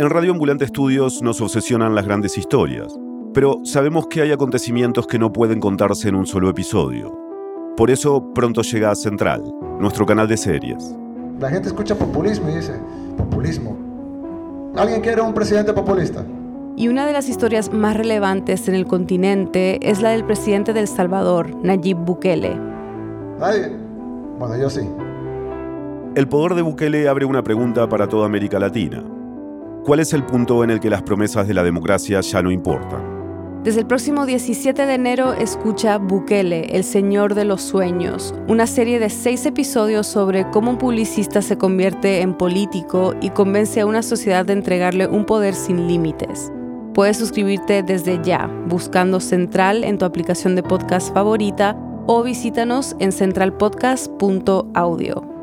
En Radio Ambulante Estudios nos obsesionan las grandes historias, pero sabemos que hay acontecimientos que no pueden contarse en un solo episodio. Por eso pronto llega a Central, nuestro canal de series. La gente escucha populismo y dice, populismo. ¿Alguien quiere un presidente populista? Y una de las historias más relevantes en el continente es la del presidente de El Salvador, Nayib Bukele. ¿Nadie? Bueno, yo sí. El poder de Bukele abre una pregunta para toda América Latina. ¿Cuál es el punto en el que las promesas de la democracia ya no importan? Desde el próximo 17 de enero escucha Bukele, el Señor de los Sueños, una serie de seis episodios sobre cómo un publicista se convierte en político y convence a una sociedad de entregarle un poder sin límites. Puedes suscribirte desde ya, buscando Central en tu aplicación de podcast favorita o visítanos en centralpodcast.audio.